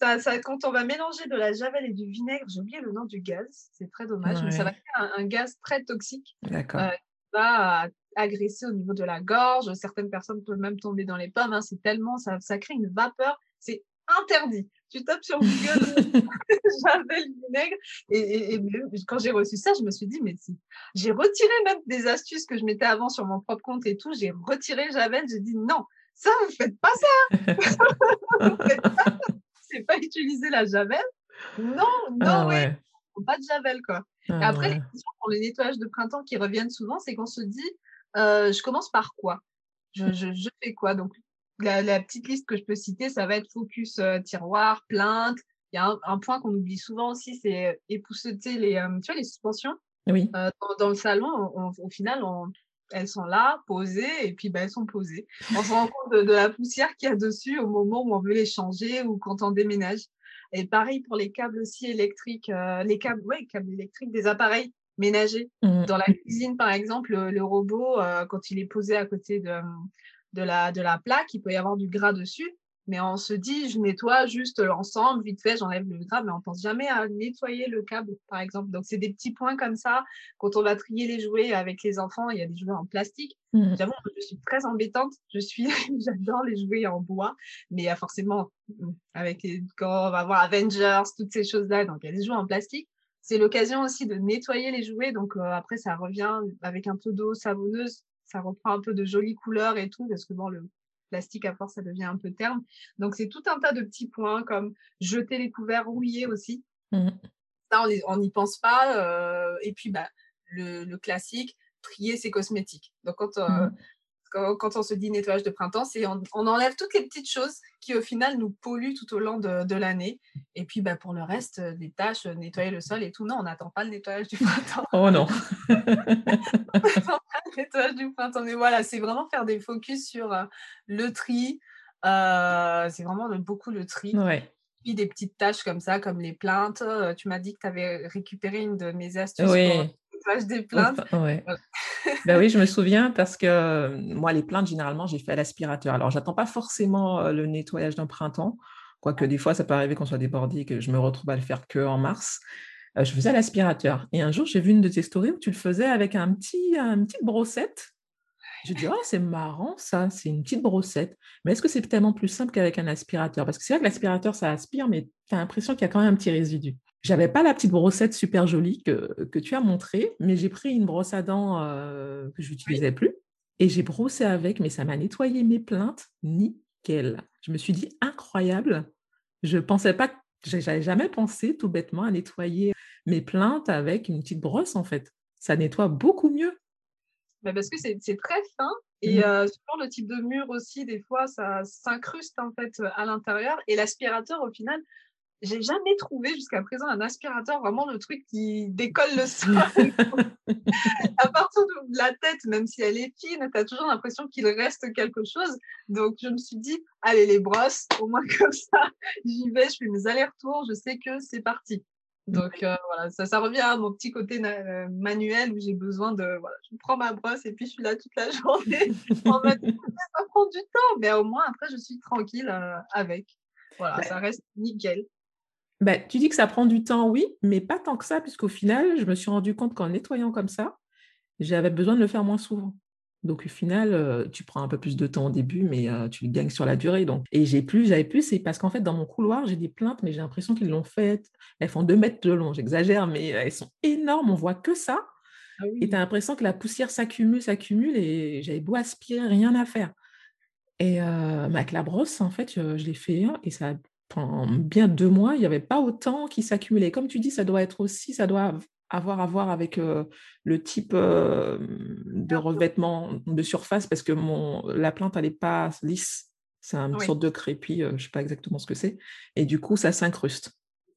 Ça, ça, quand on va mélanger de la javel et du vinaigre, j'ai oublié le nom du gaz, c'est très dommage, mais ça va faire un, gaz très toxique. D'accord. Euh, va agresser au niveau de la gorge. Certaines personnes peuvent même tomber dans les pommes. Hein. C'est tellement, ça, ça crée une vapeur c'est interdit. Tu tapes sur Google (laughs) (laughs) Javel vinaigre. Et, et, quand j'ai reçu ça, je me suis dit, mais si. J'ai retiré même des astuces que je mettais avant sur mon propre compte et tout. J'ai retiré Javel. J'ai dit, non, ça, vous faites pas ça. (laughs) faites pas C'est pas utiliser la Javel. Non, non, ah, ouais. Pas de Javel, quoi. Ah, après, les questions pour le nettoyage de printemps qui reviennent souvent, c'est qu'on se dit, euh, je commence par quoi? Je, je, je, fais quoi? Donc, la, petite liste que je peux citer, ça va être focus euh, tiroir, plainte. Il y a un, point qu'on oublie souvent aussi, c'est épousseter les, euh, tu vois, les suspensions. Oui. Euh, dans, le salon, au final, elles sont là, posées, et puis ben, elles sont posées. On se rend (laughs) compte de, la poussière qu'il y a dessus au moment où on veut les changer ou quand on déménage. Et pareil pour les câbles aussi électriques, les câbles, ouais, câbles électriques des appareils ménagers. Mmh. Dans la cuisine, par exemple, le, robot, quand il est posé à côté de, de, la, de la plaque, il peut y avoir du gras dessus mais on se dit, je nettoie juste l'ensemble, vite fait, j'enlève le gras, mais on pense jamais à nettoyer le câble, par exemple. Donc, c'est des petits points comme ça. Quand on va trier les jouets avec les enfants, il y a des jouets en plastique. Mmh. J'avoue, je suis très embêtante. Je suis, (laughs) j'adore les jouets en bois, mais il y a forcément, mmh, avec les, quand on va voir Avengers, toutes ces choses-là, donc il y a des jouets en plastique. C'est l'occasion aussi de nettoyer les jouets. Donc, euh, après, ça revient avec un peu d'eau savonneuse. Ça reprend un peu de jolies couleurs et tout, parce que bon, le, plastique, à force, ça devient un peu terme. Donc, c'est tout un tas de petits points comme jeter les couverts rouillés aussi. Mmh. Ça, on n'y pense pas. Euh, et puis, bah, le, classique, trier ses cosmétiques. Donc, quand, euh, mmh quand, on se dit nettoyage de printemps, c'est on, enlève toutes les petites choses qui au final nous polluent tout au long de, l'année. Et puis bah, pour le reste, euh, des tâches, euh, nettoyer le sol et tout, non, on n'attend pas le nettoyage du printemps. Oh non (laughs) On n'attend pas le nettoyage du printemps. Mais voilà, c'est vraiment faire des focus sur euh, le tri. c'est vraiment beaucoup le tri. Ouais. Puis des petites tâches comme ça, comme les plaintes. Tu m'as dit que tu avais récupéré une de mes astuces oui. pour des plaintes. Ouais. (laughs) ben oui, je me (laughs) souviens parce que euh, moi, les plaintes, généralement, j'ai fait à l'aspirateur. Alors, j'attends pas forcément euh, le nettoyage d'un printemps, quoique des fois, ça peut arriver qu'on soit débordé, que je me retrouve à le faire que en mars. Euh, je faisais à l'aspirateur. Et un jour, j'ai vu une de tes stories où tu le faisais avec un petit, une petite brossette. Je dis, oh, c'est marrant ça, c'est une petite brossette. Mais est-ce que c'est tellement plus simple qu'avec un aspirateur? Parce que c'est vrai que l'aspirateur, ça aspire, mais tu as l'impression qu'il y a quand même un petit résidu. J'avais pas la petite brossette super jolie que, que tu as montrée, mais j'ai pris une brosse à dents euh, que je n'utilisais plus et j'ai brossé avec, mais ça m'a nettoyé mes plaintes nickel. Je me suis dit incroyable. Je pensais pas, j'avais jamais pensé tout bêtement à nettoyer mes plaintes avec une petite brosse en fait. Ça nettoie beaucoup mieux. Bah, parce que c'est très fin et mmh. euh, le type de mur aussi, des fois, ça s'incruste en fait à l'intérieur. Et l'aspirateur, au final, j'ai jamais trouvé jusqu'à présent un aspirateur vraiment le truc qui décolle le (laughs) sol. à partir de la tête, même si elle est fine, tu as toujours l'impression qu'il reste quelque chose. Donc je me suis dit, allez les brosses, au moins (laughs) comme ça, j'y vais, je fais mes allers-retours, je sais que c'est parti. Donc euh, voilà, ça, ça revient à mon petit côté euh, manuel où j'ai besoin de, voilà, je prends ma brosse et puis je suis là toute la (laughs) journée. ça prend du temps, mais au moins après je suis tranquille euh, avec. Voilà, ça reste nickel. Bah, tu dis que ça prend du temps, oui, mais pas tant que ça, puisqu'au final, je me suis rendu compte qu'en nettoyant comme ça, j'avais besoin de le faire moins souvent. Donc au final, euh, tu prends un peu plus de temps au début, mais euh, tu le gagnes sur la durée. Donc. Et j'ai plus, j'avais plus, c'est parce qu'en fait, dans mon couloir, j'ai des plaintes, mais j'ai l'impression qu'ils l'ont faites. Elles font deux mètres de long, j'exagère, mais elles sont énormes, on voit que ça. Ah et tu as l'impression que la poussière s'accumule, s'accumule, et j'avais beau aspirer, rien à faire. Et euh, avec la brosse, en fait, je, je l'ai fait et ça pendant bien deux mois, il n'y avait pas autant qui s'accumulait. Comme tu dis, ça doit être aussi, ça doit avoir à voir avec euh, le type euh, de revêtement de surface parce que mon, la plante, elle n'est pas lisse. C'est une sorte de crépi, euh, je ne sais pas exactement ce que c'est. Et du coup, ça s'incruste.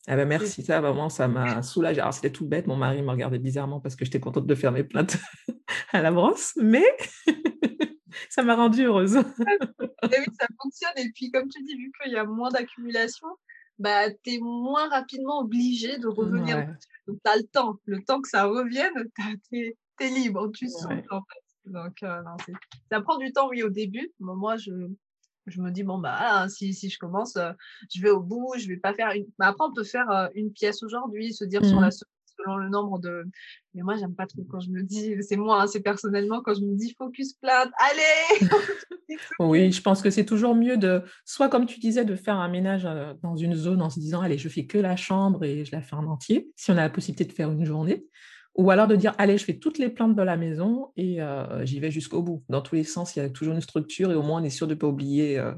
Ah ben merci, ça vraiment, ça m'a soulagé. Alors c'était tout bête, mon mari me regardait bizarrement parce que j'étais contente de faire mes plaintes (laughs) à la brosse, mais (laughs) ça m'a rendue heureuse. (laughs) oui, ça fonctionne. Et puis, comme tu dis, vu qu'il y a moins d'accumulation, bah, tu es moins rapidement obligé de revenir. Donc, tu as le temps. Le temps que ça revienne, tu es, libre, tu sens en fait. Donc, euh, ça prend du temps, oui, au début. moi, je, je me dis, bon, bah, ah, si, si je commence, euh, je vais au bout, je vais pas faire une. Après, on peut faire euh, une pièce aujourd'hui, se dire sur la mmh selon le nombre de. Mais moi, j'aime pas trop quand je me dis, c'est moi, hein, c'est personnellement, quand je me dis focus plate, allez (laughs) Oui, je pense que c'est toujours mieux de, soit comme tu disais, de faire un ménage euh, dans une zone en se disant, allez, je fais que la chambre et je la fais en entier, si on a la possibilité de faire une journée. Ou alors de dire, allez, je fais toutes les plantes de la maison et euh, j'y vais jusqu'au bout. Dans tous les sens, il y a toujours une structure et au moins on est sûr de ne pas oublier euh,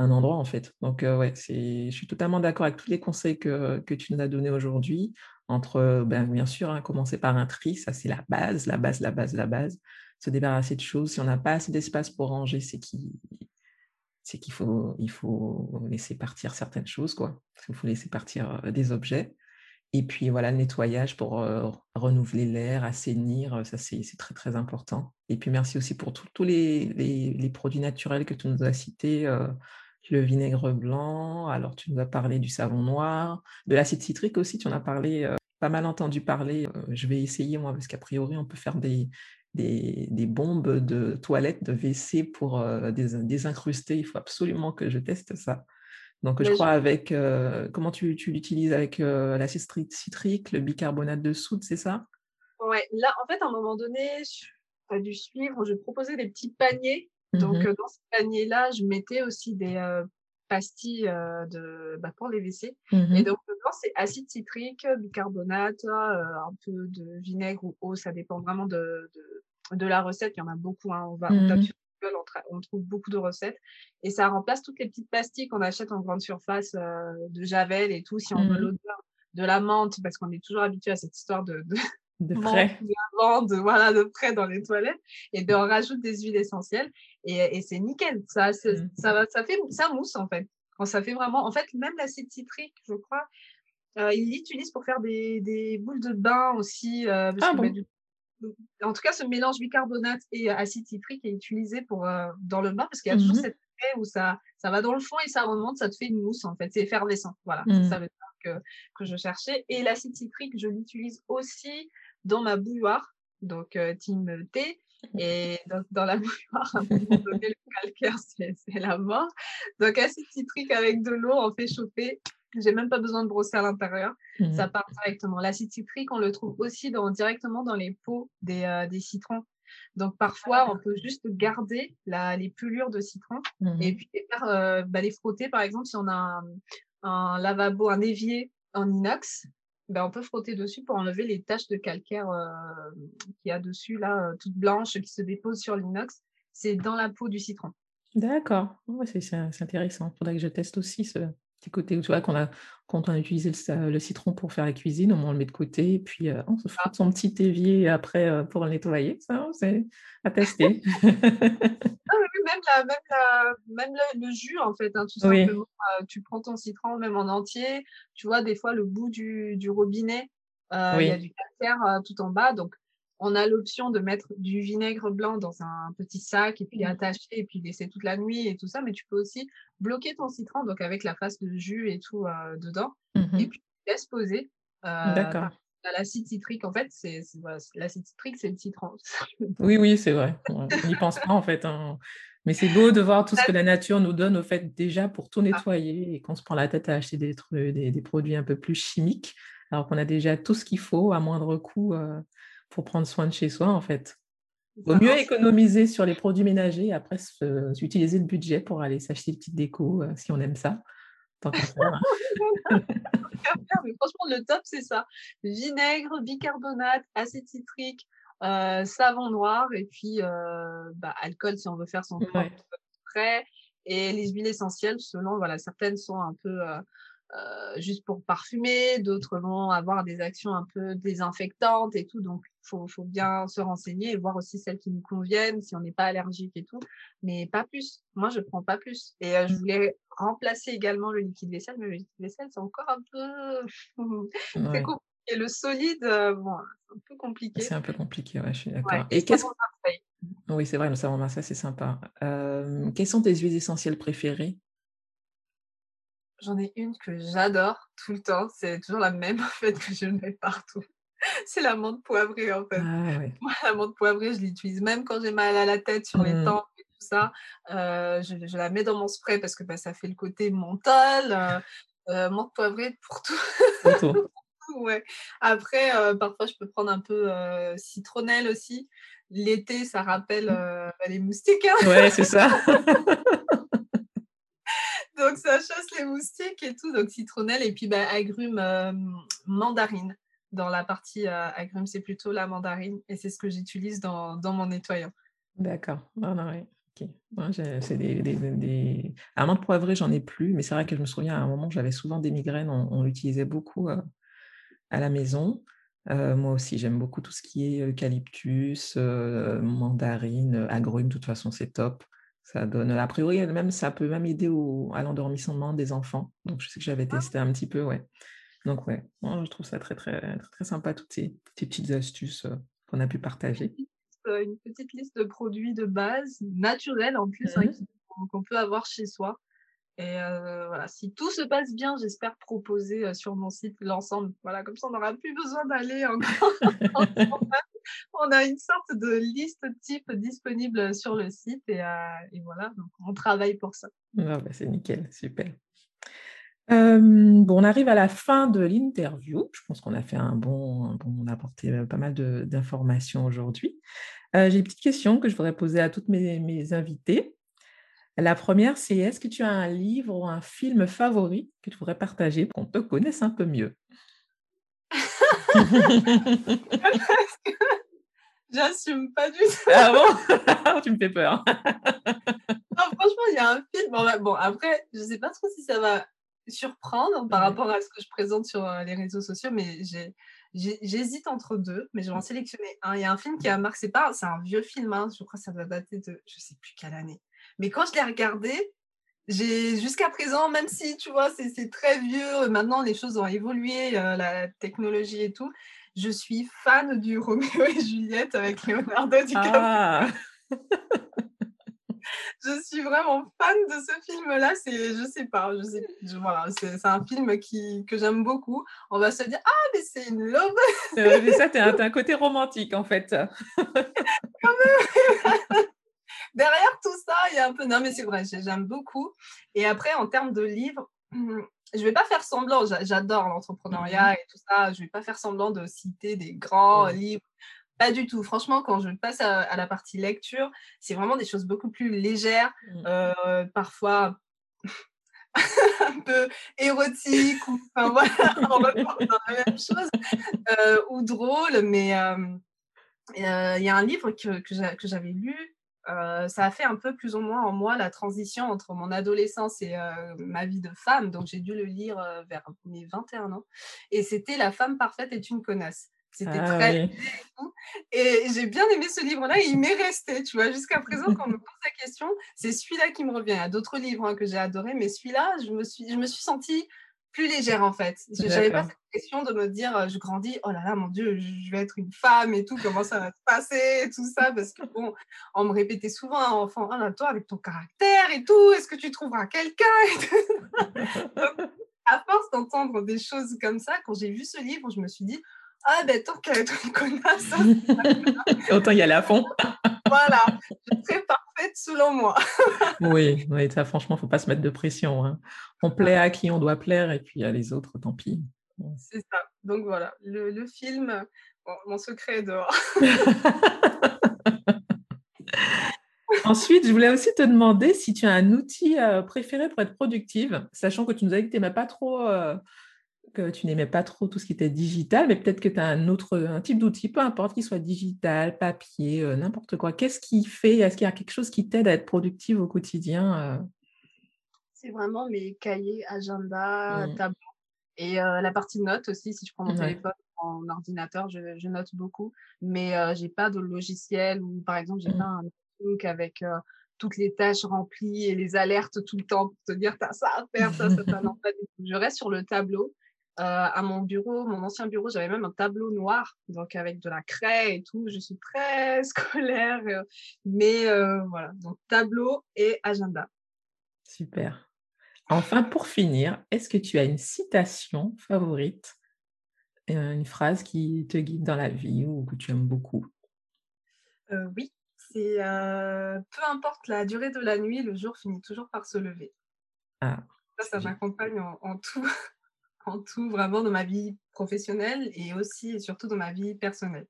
un endroit en fait. Donc ouais, je suis totalement d'accord avec tous les conseils que, que tu nous as donnés aujourd'hui entre, ben, bien sûr, hein, commencer par un tri, ça c'est la base, la base, la base, la base. Se débarrasser de choses. Si on n'a pas assez d'espace pour ranger, c'est qu'il c'est qu'il faut, il faut laisser partir certaines choses, quoi. Il faut laisser partir euh, des objets. Et puis voilà, nettoyage pour euh, renouveler l'air, assainir, ça c'est très très important. Et puis merci aussi pour tous les, les, produits naturels que tu nous as cités. Euh, le vinaigre blanc. Alors, tu nous as parlé du savon noir, de l'acide citrique aussi, tu en as parlé, euh, pas mal entendu parler. Euh, je vais essayer, moi, parce qu'a priori, on peut faire des, des, bombes de toilettes, de WC pour désincruster. Il faut absolument que je teste ça. Donc, je crois avec, comment tu, tu l'utilises avec l'acide citrique, le bicarbonate de soude, c'est ça? Ouais, là, en fait, à un moment donné, tu as dû suivre, je proposais des petits paniers. Donc, mmh dans ces paniers-là, je mettais aussi des pastilles de, bah, pour les WC. Mmh Et donc, dedans, c'est acide citrique, bicarbonate, un peu de vinaigre ou eau, ça dépend vraiment de, de, de la recette. Il y en a beaucoup, hein. on va on tape mmh sur Google, on, trouve beaucoup de recettes. Et ça remplace toutes les petites pastilles qu'on achète en grande surface de Javel et tout, si on veut l'odeur de la menthe, parce qu'on est toujours habitué à cette histoire de, de près. De, voilà, de près dans les toilettes et de rajoute des huiles essentielles et, c'est nickel. Ça, mmh. ça, va, ça fait ça mousse en fait. Quand ça fait vraiment, en fait, même l'acide citrique, je crois, euh, il l'utilise pour faire des, des, boules de bain aussi. Euh, ah en tout cas, ce mélange bicarbonate et acide citrique est utilisé pour, euh, dans le bain parce qu'il y a toujours mmh cette où ça, ça va dans le fond et ça remonte, ça te fait une mousse en fait. C'est effervescent. Voilà, ça mmh. veut dire que, que je cherchais. Et l'acide citrique, je l'utilise aussi dans ma bouilloire, donc euh, team thé. Et donc, dans la (laughs) bouilloire, à un moment donné, le calcaire, c'est la mort. Donc, acide citrique avec de l'eau, on fait chauffer. J'ai même pas besoin de brosser à l'intérieur. Mmh. Ça part directement. L'acide citrique, on le trouve aussi dans, directement dans les peaux des, euh, des citrons. Donc parfois, on peut juste garder la, les pelures de citron mmh et puis les, faire, euh, bah, les frotter. Par exemple, si on a un, un lavabo, un évier en inox, ben, on peut frotter dessus pour enlever les taches de calcaire euh, qu'il y a dessus, là, euh, toutes blanches, qui se déposent sur l'inox. C'est dans la peau du citron. D'accord, c'est intéressant. Il faudrait que je teste aussi ce petit côté où tu vois qu'on a, quand on a utilisé le, citron pour faire la cuisine, on le met de côté et puis euh, on se ah. frotte son petit évier après pour le nettoyer. Ça, c'est à tester. (laughs) (laughs) Ah même, le, jus, en fait, hein, tout simplement. Euh, tu prends ton citron même en entier. Tu vois, des fois, le bout du, robinet, euh, il y a du calcaire euh, tout en bas. Donc, on a l'option de mettre du vinaigre blanc dans un petit sac et puis mmh. attacher et puis laisser toute la nuit et tout ça. Mais tu peux aussi bloquer ton citron, donc avec la face de jus et tout dedans. Mmh et puis, tu laisses poser. D'accord l'acide citrique, en fait, c'est l'acide citrique, c'est le citron. (laughs) oui, oui, c'est vrai. On n'y pense pas, en fait. Hein. Mais c'est beau de voir tout ce que la nature nous donne, au fait, déjà pour tout ah. nettoyer et qu'on se prend la tête à acheter des, des, des produits un peu plus chimiques, alors qu'on a déjà tout ce qu'il faut à moindre coût euh, pour prendre soin de chez soi, en fait. Vaut mieux économiser sur les produits ménagers et après utiliser le budget pour aller s'acheter une petite déco euh, si on aime ça. Tant hein. (laughs) mais franchement, le top, c'est ça. Vinaigre, bicarbonate, acide citrique, euh, savon noir et puis euh, bah, alcool si on veut faire son ouais. prêt. Et les huiles essentielles, selon, voilà, certaines sont un peu juste pour parfumer, d'autres vont avoir des actions un peu désinfectantes et tout. Donc, il faut, faut, bien se renseigner et voir aussi celles qui nous conviennent, si on n'est pas allergique et tout. Mais pas plus. Moi, je prends pas plus. Et euh, je voulais remplacer également le liquide vaisselle, mais le liquide vaisselle, c'est encore un peu... (laughs) c'est compliqué. Le solide, euh, bon, c'est un peu compliqué. C'est un peu compliqué, ouais, je suis d'accord. et qu'est-ce Oui, c'est vrai, le savon Marseille, c'est sympa. Euh, quelles sont tes huiles essentielles préférées? J'en ai une que j'adore tout le temps. C'est toujours la même (laughs) en fait que je mets partout. C'est la menthe poivrée en fait. Ah, Moi, la menthe poivrée, je l'utilise même quand j'ai mal à la tête sur les mmh. tempes et tout ça. Euh, je, la mets dans mon spray parce que bah, ça fait le côté mental. Euh, euh, menthe poivrée pour tout. Pour tout. (laughs) ouais. Après, parfois, je peux prendre un peu citronnelle aussi. L'été, ça rappelle mmh. les moustiques. Hein. Ouais, c'est ça. (laughs) donc ça chasse les moustiques et tout. Donc citronnelle et puis bah, agrumes euh, mandarine. Dans la partie euh, agrumes, c'est plutôt la mandarine et c'est ce que j'utilise dans, dans, mon nettoyant. D'accord. Ah, c'est des, des, des... Amande poivrée, j'en ai plus, mais c'est vrai que je me souviens à un moment, j'avais souvent des migraines, on, l'utilisait beaucoup euh, à la maison. moi aussi, j'aime beaucoup tout ce qui est eucalyptus, mandarine, agrumes, de toute façon, c'est top. Ça donne, a priori, même, ça peut même aider au, à l'endormissement des enfants. Donc, je sais que j'avais ah. testé un petit peu, ouais. Donc, ouais, je trouve ça très, très, très, très sympa, toutes ces, petites astuces euh, qu'on a pu partager. Euh, une petite liste de produits de base, naturels en plus, hein, mmh qu'on peut avoir chez soi. Et voilà, si tout se passe bien, j'espère proposer sur mon site l'ensemble. Voilà, comme ça, on n'aura plus besoin d'aller encore. (laughs) on a une sorte de liste type disponible sur le site et, voilà, donc on travaille pour ça. Ah bah, c'est nickel, super. bon, on arrive à la fin de l'interview. Je pense qu'on a fait un bon, bon, on a apporté pas mal d'informations aujourd'hui. J'ai une petite question que je voudrais poser à toutes mes, mes invités. La première, c'est est-ce que tu as un livre ou un film favori que tu voudrais partager pour qu'on te connaisse un peu mieux? (laughs) J'assume pas du tout. Ah bon? (laughs) Tu me fais peur. (laughs) franchement, il y a un film. Bon, bah, après, je sais pas trop si ça va surprendre par rapport à ce que je présente sur euh, les réseaux sociaux, mais j'hésite entre deux, mais je vais en sélectionner un. Il y a un film qui a marqué, c'est pas, c'est un vieux film, hein, je crois que ça va dater de, je sais plus quelle année. Mais quand je l'ai regardé, j'ai jusqu'à présent, même si tu vois, c'est très vieux, maintenant les choses ont évolué, euh, la technologie et tout, je suis fan du Roméo et Juliette avec Leonardo DiCaprio. Ah. je suis vraiment fan de ce film-là. C'est, je sais pas, je sais, voilà, c'est, un film qui, que j'aime beaucoup. On va se dire, ah, mais c'est une love. mais ça, t'as un, un côté romantique en fait. Derrière tout ça, il y a un peu. Non, mais c'est vrai, j'aime beaucoup. Et après, en termes de livres, je vais pas faire semblant, j'adore l'entrepreneuriat mmh et tout ça, je vais pas faire semblant de citer des grands livres. Pas du tout. Franchement, quand je passe à, la partie lecture, c'est vraiment des choses beaucoup plus légères, mmh. euh, parfois (laughs) un peu érotiques, ou enfin (laughs) voilà, on va dans la même chose, euh, ou drôle, mais euh, il y a un livre que, que j'avais lu euh, ça a fait un peu plus ou moins en moi la transition entre mon adolescence et euh, ma vie de femme. Donc j'ai dû le lire euh, vers mes 21 ans. Et c'était La femme parfaite est une connasse. C'était ah très. (laughs) Et j'ai bien aimé ce livre-là il m'est resté, tu vois, jusqu'à présent, quand on me pose la question, c'est celui-là qui me revient. Il y a d'autres livres hein, que j'ai adorés, mais celui-là, je me suis, je me suis sentie plus légère en fait. Je n'avais pas cette pression de me dire je grandis, oh là là, mon Dieu, je vais être une femme et tout, comment ça va se passer et tout ça. Parce que bon, on me répétait souvent à enfant, oh là, toi avec ton caractère et tout, est-ce que tu trouveras quelqu'un (laughs) À force d'entendre des choses comme ça, quand j'ai vu ce livre, je me suis dit, ah ben tant qu'à être une connasse, (laughs) autant y aller à fond. voilà, je serai parfaite selon moi. (laughs) oui, oui, ça franchement, faut pas se mettre de pression. Hein. On plaît à qui on doit plaire et puis à les autres, tant pis. C'est ça. Donc voilà, le, film, mon secret est dehors. (laughs) Ensuite, je voulais aussi te demander si tu as un outil euh, préféré pour être productive, sachant que tu nous as dit que tu n'aimais pas trop euh, que tu n'aimais pas trop tout ce qui était digital, mais peut-être que tu as un autre un type d'outil, peu importe qu'il soit digital, papier, euh, n'importe quoi. Qu'est-ce qui fait Est-ce qu'il y a quelque chose qui t'aide à être productive au quotidien euh? C'est vraiment mes cahiers, agenda, mmh. tableau. Et euh, la partie notes aussi, si je prends mon téléphone, mon ordinateur, je, note beaucoup. Mais je n'ai pas de logiciel ou par exemple, j'ai mmh. pas un truc avec toutes les tâches remplies et les alertes tout le temps pour te dire t'as ça à faire, ça, ça, ça. Non. (laughs) Je reste sur le tableau à mon bureau, mon ancien bureau, j'avais même un tableau noir, donc avec de la craie et tout. Je suis très (laughs) scolaire, euh, mais euh, voilà, donc tableau et agenda. Super. Enfin, pour finir, est-ce que tu as une citation favorite, une phrase qui te guide dans la vie ou que tu aimes beaucoup? Oui, c'est peu importe la durée de la nuit, le jour finit toujours par se lever. Ah, ça, ça m'accompagne en, tout. (laughs) tout, vraiment dans ma vie professionnelle et aussi et surtout dans ma vie personnelle.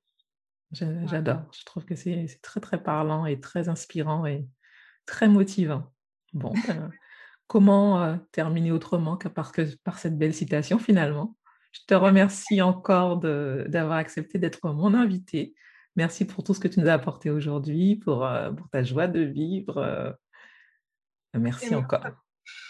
J'adore. Je trouve que c'est très, très parlant et très inspirant et très motivant. Bon, ben, (laughs) comment euh, terminer autrement que par, que par cette belle citation finalement? Je te remercie encore d'avoir accepté d'être mon invité. Merci pour tout ce que tu nous as apporté aujourd'hui, pour, euh, pour ta joie de vivre. Euh, merci encore.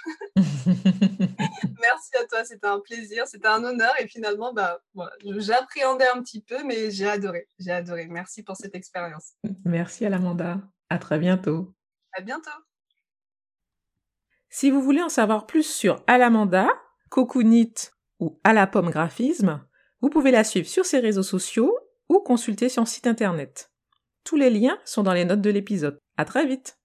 (laughs) Merci à toi, c'était un plaisir, c'était un honneur et finalement, bah, j'appréhendais un petit peu, mais j'ai adoré, j'ai adoré. Merci pour cette expérience. Merci à l'Amanda, à très bientôt. À bientôt. Si vous voulez en savoir plus sur Alamanda, Cocoonit ou À la pomme graphisme, vous pouvez la suivre sur ses réseaux sociaux ou consulter son site internet. Tous les liens sont dans les notes de l'épisode. À très vite!